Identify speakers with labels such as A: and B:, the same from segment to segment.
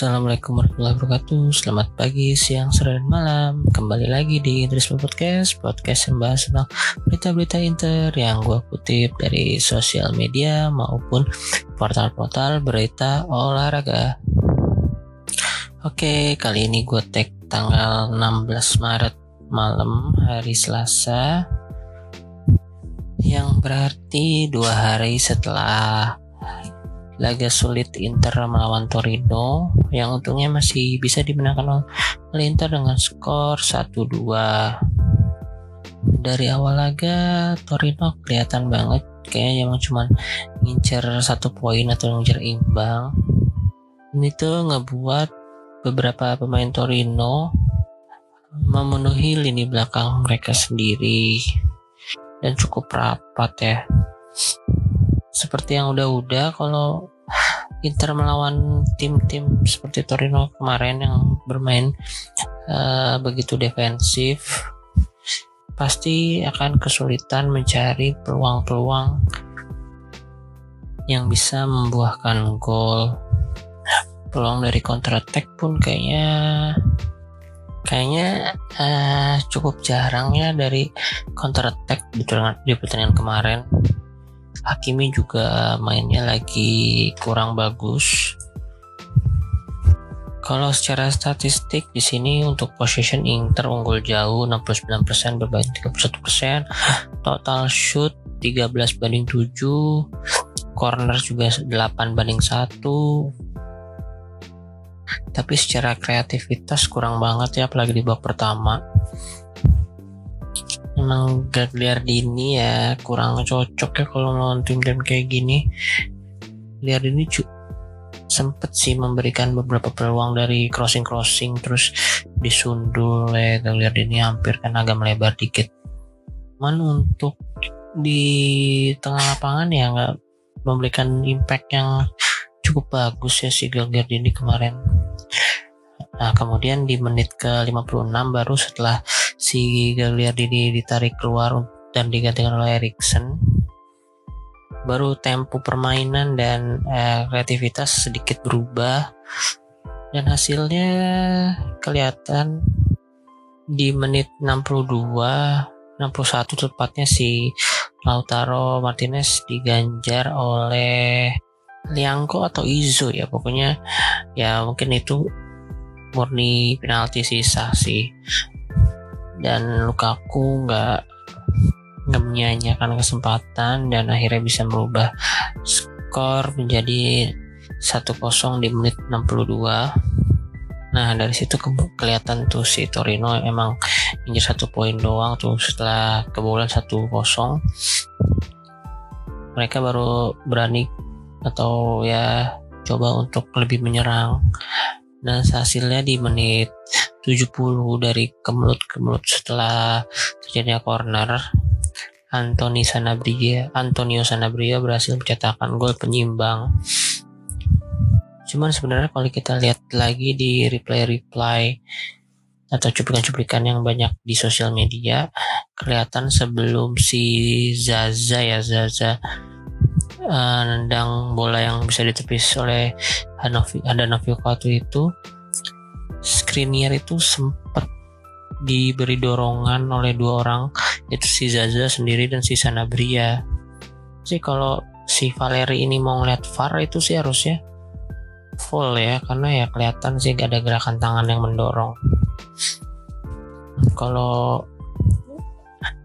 A: Assalamualaikum warahmatullahi wabarakatuh. Selamat pagi, siang, sore, dan malam. Kembali lagi di Interisme Podcast Podcast yang bahas tentang berita-berita inter Yang gue kutip dari sosial media Maupun portal-portal berita olahraga. Oke, kali ini gue tag tanggal 16 Maret malam hari Selasa. Yang berarti dua hari setelah laga sulit Inter melawan Torino yang untungnya masih bisa dimenangkan oleh Inter dengan skor 1-2 dari awal laga Torino kelihatan banget kayaknya emang cuma ngincer satu poin atau ngincer imbang. Ini tuh ngebuat beberapa pemain Torino memenuhi lini belakang mereka sendiri. Dan cukup rapat ya seperti yang udah-udah kalau Inter melawan tim-tim seperti Torino kemarin yang bermain uh, begitu defensif pasti akan kesulitan mencari peluang-peluang yang bisa membuahkan gol. Peluang dari counter attack pun kayaknya kayaknya uh, cukup jarang ya dari counter attack di pertandingan kemarin Hakimi juga mainnya lagi kurang bagus. Kalau secara statistik di sini untuk possession Inter unggul jauh 69% berbanding 31%, total shoot 13 banding 7, corner juga 8 banding 1. Tapi secara kreativitas kurang banget ya apalagi di babak pertama emang Gagliardini ya kurang cocok ya kalau lawan tim-tim kayak gini. Gagliardini sempet sih memberikan beberapa peluang dari crossing-crossing terus disundul ya Gagliardini hampir kan agak melebar dikit. Cuman untuk di tengah lapangan ya nggak memberikan impact yang cukup bagus ya si Gagliardini kemarin. Nah, kemudian di menit ke-56 baru setelah si Gagliardini ditarik keluar dan digantikan oleh Erikson, baru tempo permainan dan eh, kreativitas sedikit berubah. Dan hasilnya kelihatan di menit 62 61 tepatnya si Lautaro Martinez diganjar oleh Liangko atau Izo ya. Pokoknya ya mungkin itu murni penalti sisa sih dan Lukaku nggak nggak menyanyikan kesempatan dan akhirnya bisa merubah skor menjadi 1-0 di menit 62 nah dari situ ke kelihatan tuh si Torino emang injek satu poin doang tuh setelah kebobolan 1-0 mereka baru berani atau ya coba untuk lebih menyerang. Dan hasilnya di menit 70 dari kemelut-kemelut setelah terjadinya corner. Anthony Sanabria Antonio Sanabria berhasil mencetakkan gol penyimbang. Cuman sebenarnya kalau kita lihat lagi di replay-replay atau cuplikan-cuplikan yang banyak di sosial media kelihatan sebelum si Zaza ya Zaza uh, nendang bola yang bisa ditepis oleh Hanovi Hanovi Katu itu Skriniar itu sempat diberi dorongan oleh dua orang. Yaitu si Zaza sendiri dan si Sanabria. Sih kalau si Valeri ini mau ngeliat VAR itu sih harusnya full ya. Karena ya kelihatan sih gak ada gerakan tangan yang mendorong. Kalau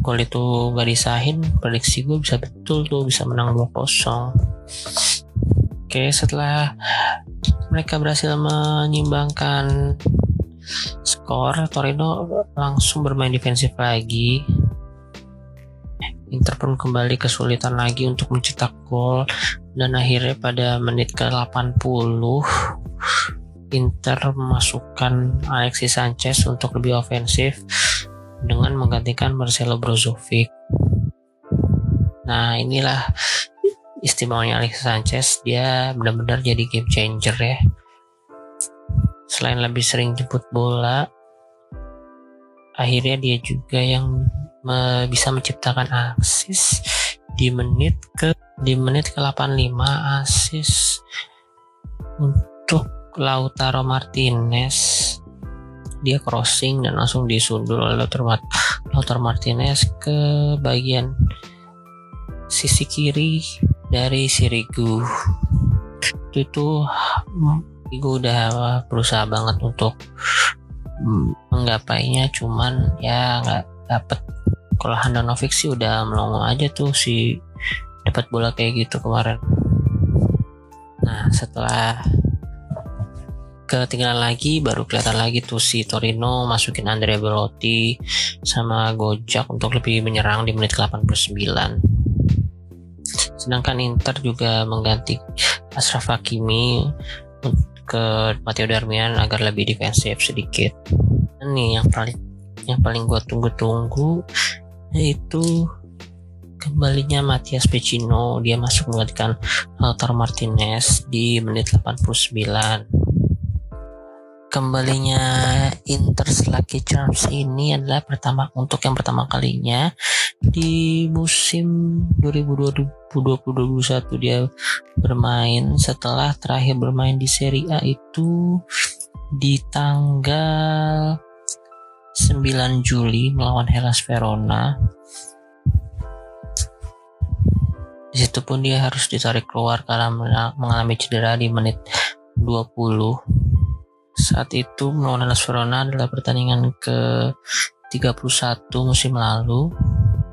A: gol itu gak disahin prediksi gue bisa betul tuh bisa menang 2-0 oke setelah mereka berhasil menyimbangkan skor Torino langsung bermain defensif lagi Inter pun kembali kesulitan lagi untuk mencetak gol dan akhirnya pada menit ke-80 Inter memasukkan Alexis Sanchez untuk lebih ofensif dengan menggantikan Marcelo Brozovic. Nah inilah istimewanya Alexis Sanchez dia benar-benar jadi game changer ya. Selain lebih sering jemput bola, akhirnya dia juga yang me bisa menciptakan asis di menit ke di menit ke 85 asis untuk Lautaro Martinez dia crossing dan langsung disundul oleh Lautaro Martinez ke bagian sisi kiri dari Sirigu itu tuh gue udah berusaha banget untuk menggapainya cuman ya nggak dapet. Kalau Handanovic sih udah melongo aja tuh si dapat bola kayak gitu kemarin. Nah setelah ketinggalan lagi baru kelihatan lagi tuh si Torino masukin Andrea Belotti sama Gojak untuk lebih menyerang di menit 89 sedangkan Inter juga mengganti Ashraf Hakimi ke Matteo Darmian agar lebih defensif sedikit. Ini yang paling yang paling gue tunggu-tunggu yaitu kembalinya Matias Pecino. Dia masuk menggantikan Lautaro Martinez di menit 89 kembalinya Inter Lucky Charms ini adalah pertama untuk yang pertama kalinya di musim 2020-2021 dia bermain. Setelah terakhir bermain di Serie A itu di tanggal 9 Juli melawan Hellas Verona. Di situ pun dia harus ditarik keluar karena mengalami cedera di menit 20 saat itu melawan Hellas Verona adalah pertandingan ke 31 musim lalu.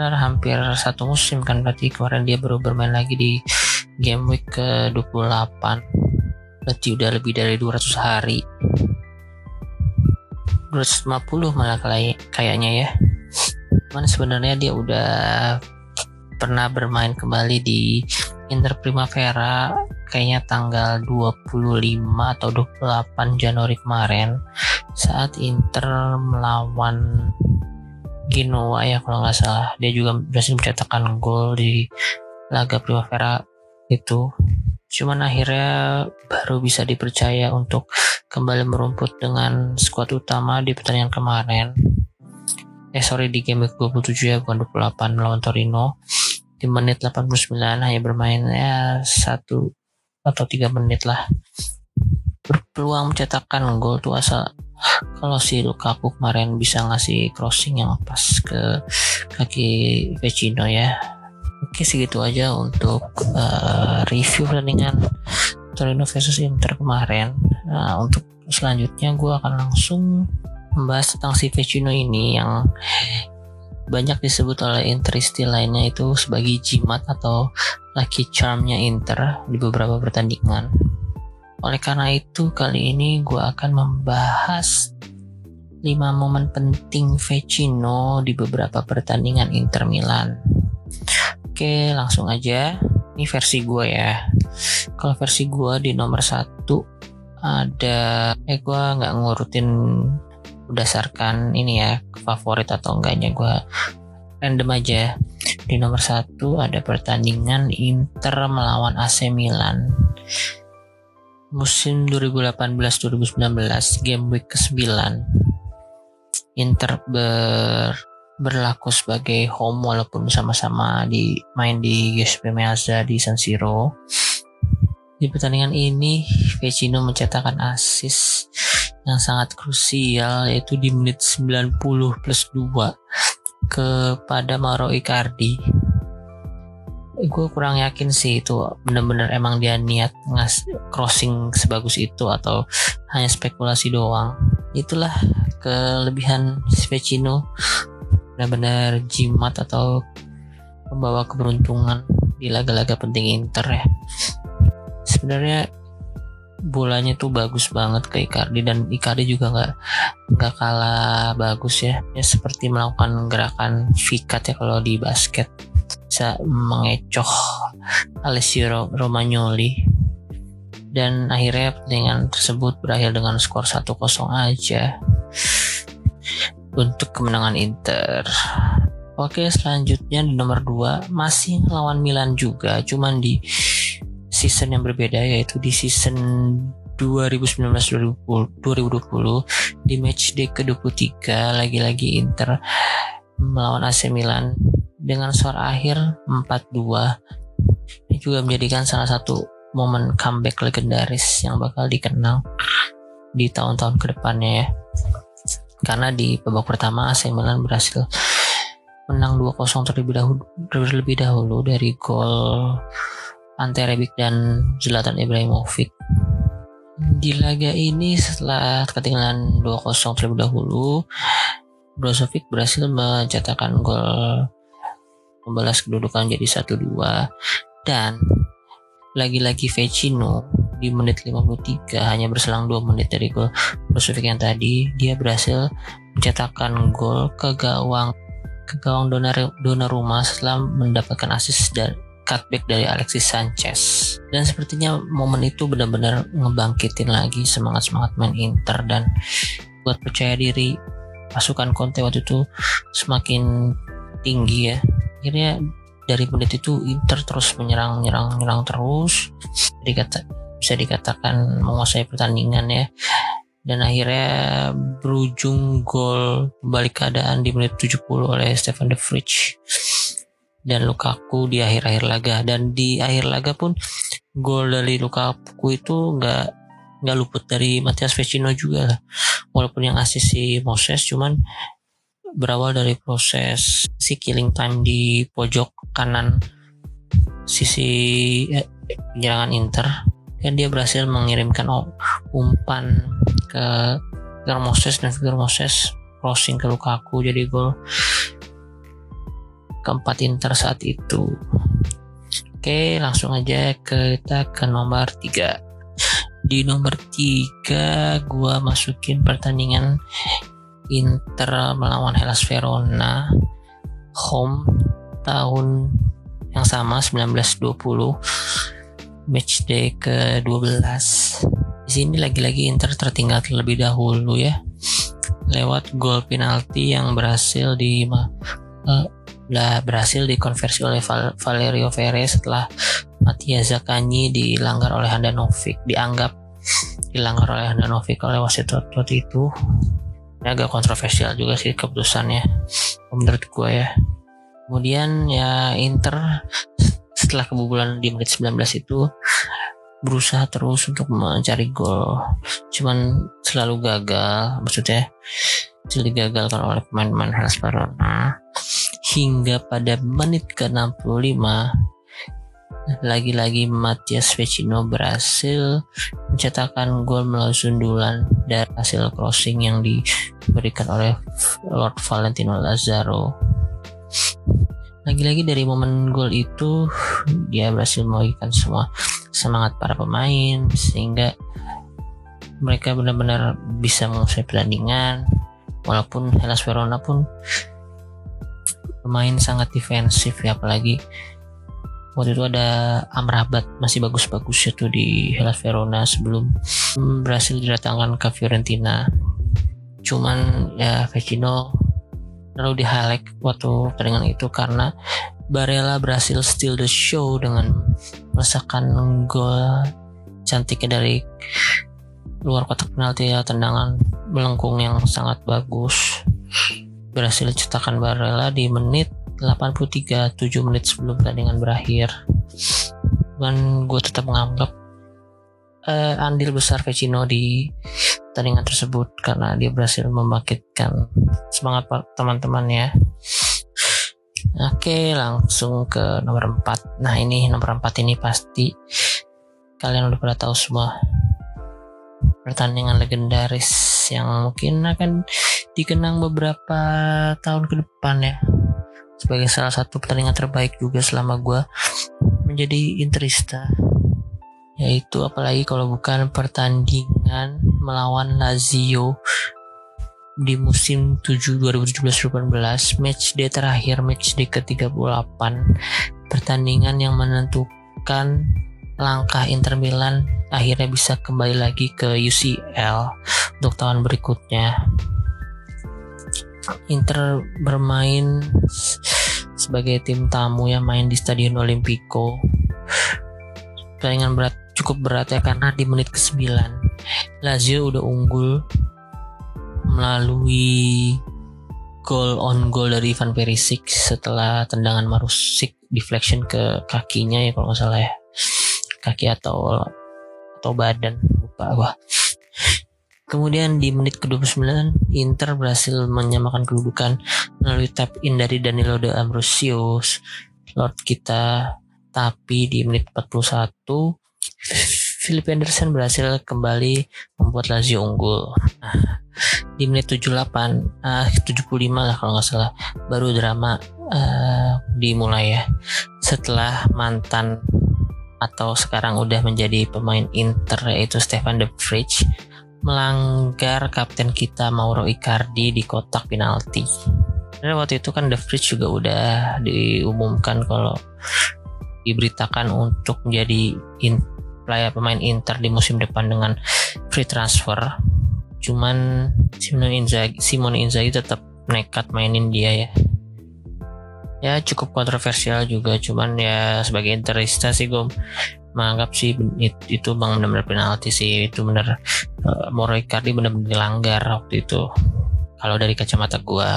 A: Dan hampir satu musim kan berarti kemarin dia baru bermain lagi di game week ke 28 berarti udah lebih dari 200 hari. 250 malah kayaknya ya. Cuman sebenarnya dia udah pernah bermain kembali di Inter Primavera kayaknya tanggal 25 atau 28 Januari kemarin saat Inter melawan Genoa ya kalau nggak salah. Dia juga berhasil mencetakkan gol di laga Primavera itu. Cuman akhirnya baru bisa dipercaya untuk kembali merumput dengan skuad utama di pertandingan kemarin. Eh sorry di game 27 ya bukan 28 melawan Torino. Di menit 89 hanya bermain ya satu atau tiga menit lah. Berpeluang mencetakkan gol tuh asal kalau si Lukaku kemarin bisa ngasih crossing yang pas ke kaki Vecino ya. Oke segitu aja untuk uh, review pertandingan Torino versus Inter kemarin. Nah untuk selanjutnya gue akan langsung membahas tentang si Vecino ini yang banyak disebut oleh Interisti lainnya itu sebagai jimat atau lucky charmnya Inter di beberapa pertandingan. Oleh karena itu kali ini gue akan membahas 5 momen penting Vecino di beberapa pertandingan Inter Milan. Oke langsung aja, ini versi gue ya. Kalau versi gue di nomor satu ada, eh gue nggak ngurutin berdasarkan ini ya favorit atau enggaknya gue random aja. Di nomor satu ada pertandingan Inter melawan AC Milan. Musim 2018-2019 game week ke-9 Inter ber berlaku sebagai home walaupun sama-sama di main di Giuseppe Meazza di San Siro. Di pertandingan ini Vecino mencetakkan assist yang sangat krusial yaitu di menit 90 plus 2 kepada Mauro Icardi. Gue kurang yakin sih itu bener-bener emang dia niat ngas crossing sebagus itu atau hanya spekulasi doang. Itulah kelebihan Vecino benar-benar jimat atau membawa keberuntungan di laga-laga penting Inter ya. Sebenarnya bolanya tuh bagus banget ke Icardi dan Icardi juga nggak nggak kalah bagus ya. Ya seperti melakukan gerakan vikat ya kalau di basket. Bisa mengecoh Alessio Romagnoli. Dan akhirnya pertandingan tersebut berakhir dengan skor 1-0 aja untuk kemenangan Inter. Oke selanjutnya di nomor 2 masih lawan Milan juga cuman di season yang berbeda yaitu di season 2019-2020 di match day ke-23 lagi-lagi Inter melawan AC Milan dengan skor akhir 4-2 ini juga menjadikan salah satu momen comeback legendaris yang bakal dikenal di tahun-tahun ke depannya ya. Karena di babak pertama AC Milan berhasil menang 2-0 terlebih dahulu terlebih dahulu dari gol Ante Rebic dan Zlatan Ibrahimovic. Di laga ini setelah ketinggalan 2-0 terlebih dahulu Brozovic berhasil mencetakkan gol membalas kedudukan jadi 1-2 dan lagi-lagi Vecino di menit 53 hanya berselang 2 menit dari gol Brozovic yang tadi dia berhasil mencetakkan gol ke gawang ke gawang Donnarumma setelah mendapatkan assist dan cutback dari Alexis Sanchez. Dan sepertinya momen itu benar-benar ngebangkitin lagi semangat-semangat main Inter. Dan buat percaya diri pasukan Conte waktu itu semakin tinggi ya. Akhirnya dari menit itu Inter terus menyerang menyerang menyerang terus. Dikata bisa dikatakan menguasai pertandingan ya. Dan akhirnya berujung gol balik keadaan di menit 70 oleh Stefan De Vrij dan Lukaku di akhir-akhir laga. Dan di akhir laga pun gol dari Lukaku itu nggak nggak luput dari Matias Vecino juga lah. Walaupun yang asis si Moses cuman berawal dari proses si killing time di pojok kanan sisi eh, penyerangan Inter. Dan dia berhasil mengirimkan umpan ke Victor Moses dan Victor Moses crossing ke Lukaku jadi gol keempat Inter saat itu. Oke langsung aja kita ke nomor 3 di nomor 3 gua masukin pertandingan Inter melawan Hellas Verona home tahun yang sama 1920 match day ke-12 di sini lagi-lagi Inter tertinggal terlebih dahulu ya lewat gol penalti yang berhasil di uh, berhasil dikonversi oleh Val Valerio Perez setelah Mattia Zaccagni dilanggar oleh Handanovic dianggap dilanggar oleh Handanovic oleh wasit waktu itu. Ini agak kontroversial juga sih keputusannya menurut gue ya. Kemudian ya Inter setelah kebobolan di menit 19 itu berusaha terus untuk mencari gol. Cuman selalu gagal maksudnya selalu digagalkan oleh pemain-pemain Verona hingga pada menit ke-65 lagi-lagi Matias Vecino berhasil mencetakkan gol melalui sundulan dari hasil crossing yang diberikan oleh Lord Valentino Lazaro. Lagi-lagi dari momen gol itu dia berhasil membagikan semua semangat para pemain sehingga mereka benar-benar bisa menguasai pertandingan walaupun Hellas Verona pun bermain sangat defensif ya apalagi waktu itu ada Amrabat masih bagus-bagus tuh di Hellas Verona sebelum berhasil didatangkan ke Fiorentina. Cuman ya Vecino lalu highlight waktu pertandingan itu karena Barella berhasil steal the show dengan merasakan gol cantiknya dari luar kotak penalti ya tendangan melengkung yang sangat bagus berhasil cetakan Barella di menit 83 7 menit sebelum pertandingan berakhir. Dan gue tetap menganggap uh, andil besar Vecino di pertandingan tersebut karena dia berhasil membangkitkan semangat teman-temannya. Oke langsung ke nomor 4 Nah ini nomor 4 ini pasti Kalian udah pada tahu semua Pertandingan legendaris Yang mungkin akan dikenang beberapa tahun ke depan ya. Sebagai salah satu pertandingan terbaik juga selama gue menjadi interista yaitu apalagi kalau bukan pertandingan melawan Lazio di musim 7 2017-2018 match day terakhir match day ke-38 pertandingan yang menentukan langkah Inter Milan akhirnya bisa kembali lagi ke UCL untuk tahun berikutnya Inter bermain sebagai tim tamu yang main di Stadion Olimpico. Pertandingan berat cukup berat ya karena di menit ke-9 Lazio udah unggul melalui gol on goal dari Ivan Perisic setelah tendangan Marusik deflection ke kakinya ya kalau nggak salah ya. kaki atau atau badan lupa wah Kemudian di menit ke-29 Inter berhasil menyamakan kedudukan melalui tap in dari Danilo de Ambrosius Lord kita tapi di menit 41 Philip Anderson berhasil kembali membuat Lazio unggul. Nah, di menit 78, uh, 75 lah kalau nggak salah, baru drama uh, dimulai ya. Setelah mantan atau sekarang udah menjadi pemain Inter yaitu Stefan De Vrij melanggar kapten kita Mauro Icardi di kotak penalti. Karena waktu itu kan The Fridge juga udah diumumkan kalau diberitakan untuk menjadi in, player pemain Inter di musim depan dengan free transfer. Cuman Simone Inzaghi, Simone Inzaghi tetap nekat mainin dia ya. Ya cukup kontroversial juga, cuman ya sebagai Interista sih gue menganggap sih itu bang benar-benar penalti sih. Itu benar uh, Moro Icardi benar-benar dilanggar waktu itu. Kalau dari kacamata gua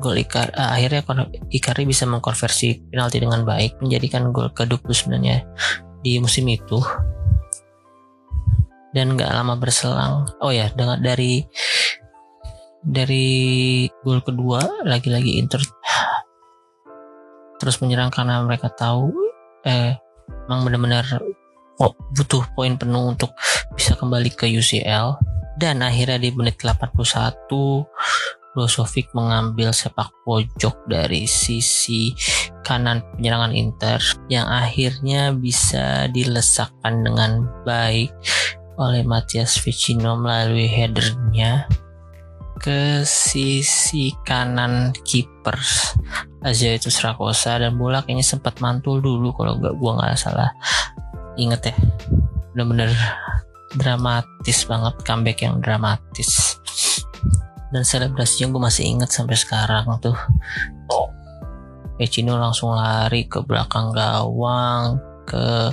A: gol Icar uh, akhirnya Icardi bisa mengkonversi penalti dengan baik menjadikan gol ke-20 sebenarnya di musim itu. Dan gak lama berselang oh ya dengan dari dari gol kedua lagi-lagi Inter terus menyerang karena mereka tahu eh memang benar-benar butuh poin penuh untuk bisa kembali ke UCL dan akhirnya di menit 81 Brozovic mengambil sepak pojok dari sisi kanan penyerangan Inter yang akhirnya bisa dilesakkan dengan baik oleh Matias Vecino melalui headernya ke sisi kanan kiper Asia itu Srakosa dan bola kayaknya sempat mantul dulu kalau nggak gua nggak salah. Inget ya bener-bener dramatis banget comeback yang dramatis. Dan selebrasinya gue masih inget sampai sekarang tuh. Echino langsung lari ke belakang gawang ke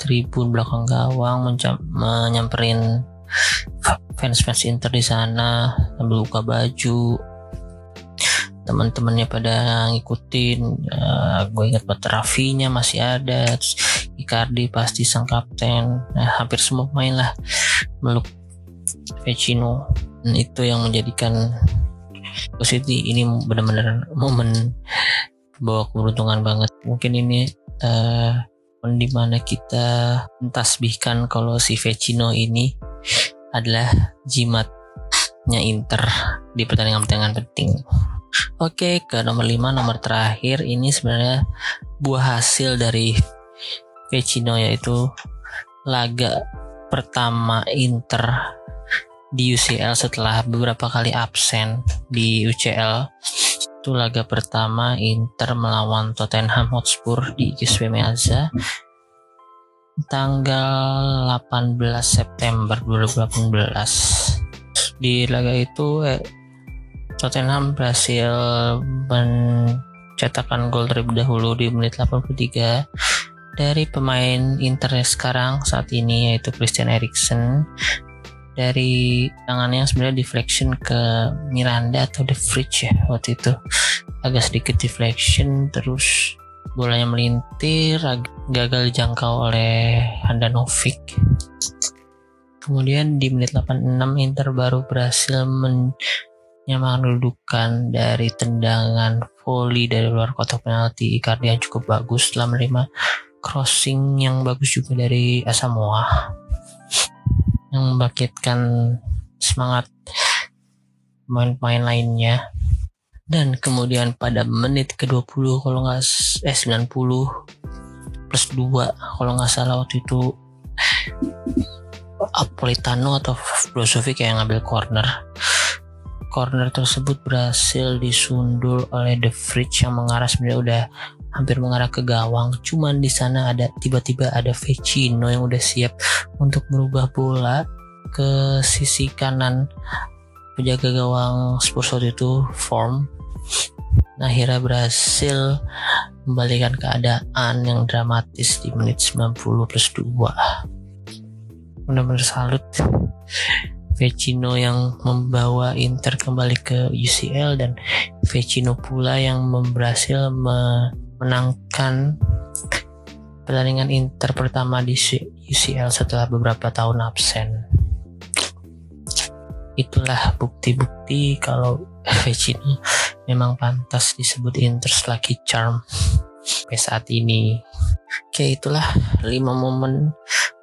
A: tribun belakang gawang menyamperin fans-fans Inter di sana sambil buka baju. Teman-temannya pada ngikutin uh, gue ingat buat Rafinya masih ada terus Icardi pasti sang kapten. Nah, hampir semua main lah meluk Vecino dan itu yang menjadikan City ini benar-benar momen bawa keberuntungan banget. Mungkin ini uh, di mana kita mentasbihkan kalau si Vecino ini adalah jimatnya Inter di pertandingan-pertandingan penting. Oke, ke nomor 5, nomor terakhir ini sebenarnya buah hasil dari Vecino yaitu laga pertama Inter di UCL setelah beberapa kali absen di UCL. Itu laga pertama Inter melawan Tottenham Hotspur di Giuseppe Meazza tanggal 18 September 2018 di laga itu eh, Tottenham berhasil mencetakkan gol terlebih dahulu di menit 83 dari pemain Inter sekarang saat ini yaitu Christian Eriksen. Dari tangannya sebenarnya deflection ke Miranda atau The Fridge ya waktu itu. Agak sedikit deflection terus bolanya melintir gagal dijangkau oleh Handanovic. Kemudian di menit 86 Inter baru berhasil menyamakan kedudukan dari tendangan volley dari luar kotak penalti. Icardi yang cukup bagus setelah menerima crossing yang bagus juga dari Asamoah. Yang membangkitkan semangat pemain-pemain lainnya dan kemudian pada menit ke-20 kalau nggak eh 90 plus 2 kalau nggak salah waktu itu Apolitano atau Brozovic yang ngambil corner. Corner tersebut berhasil disundul oleh The Fridge yang mengarah sebenarnya udah hampir mengarah ke gawang. Cuman di sana ada tiba-tiba ada Vecino yang udah siap untuk merubah bola ke sisi kanan penjaga gawang Spurs waktu itu form akhirnya berhasil membalikan keadaan yang dramatis di menit 90 plus 2 benar-benar salut Vecino yang membawa Inter kembali ke UCL dan Vecino pula yang berhasil menangkan pertandingan Inter pertama di UCL setelah beberapa tahun absen. Itulah bukti-bukti kalau Vecino memang pantas disebut Inter's lucky charm sampai saat ini. Oke, itulah 5 momen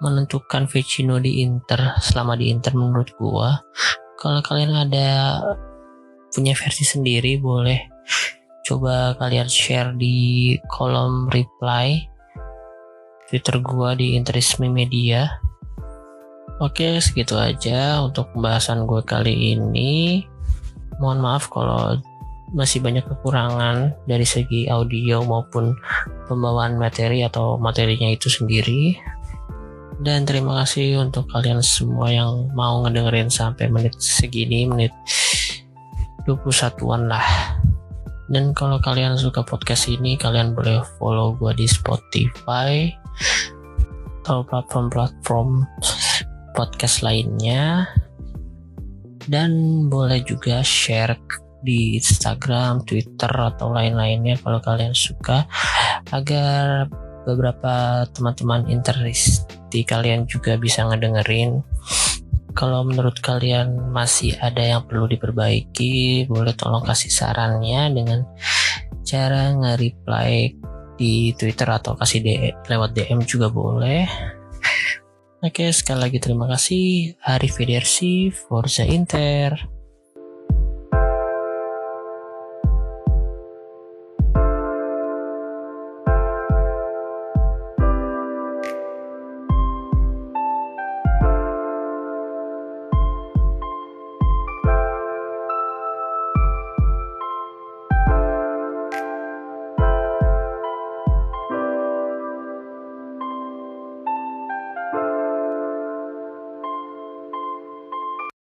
A: menentukan Vecino di Inter selama di Inter menurut gua. Kalau kalian ada punya versi sendiri boleh coba kalian share di kolom reply Twitter gua di Interisme Media. Oke, segitu aja untuk pembahasan gue kali ini. Mohon maaf kalau masih banyak kekurangan dari segi audio maupun pembawaan materi atau materinya itu sendiri. Dan terima kasih untuk kalian semua yang mau ngedengerin sampai menit segini, menit 21-an lah. Dan kalau kalian suka podcast ini, kalian boleh follow gue di Spotify atau platform-platform podcast lainnya. Dan boleh juga share di Instagram, Twitter atau lain-lainnya kalau kalian suka agar beberapa teman-teman interisti kalian juga bisa ngedengerin kalau menurut kalian masih ada yang perlu diperbaiki boleh tolong kasih sarannya dengan cara nge-reply di Twitter atau kasih DM, lewat DM juga boleh Oke, sekali lagi terima kasih. Arif Forza Inter.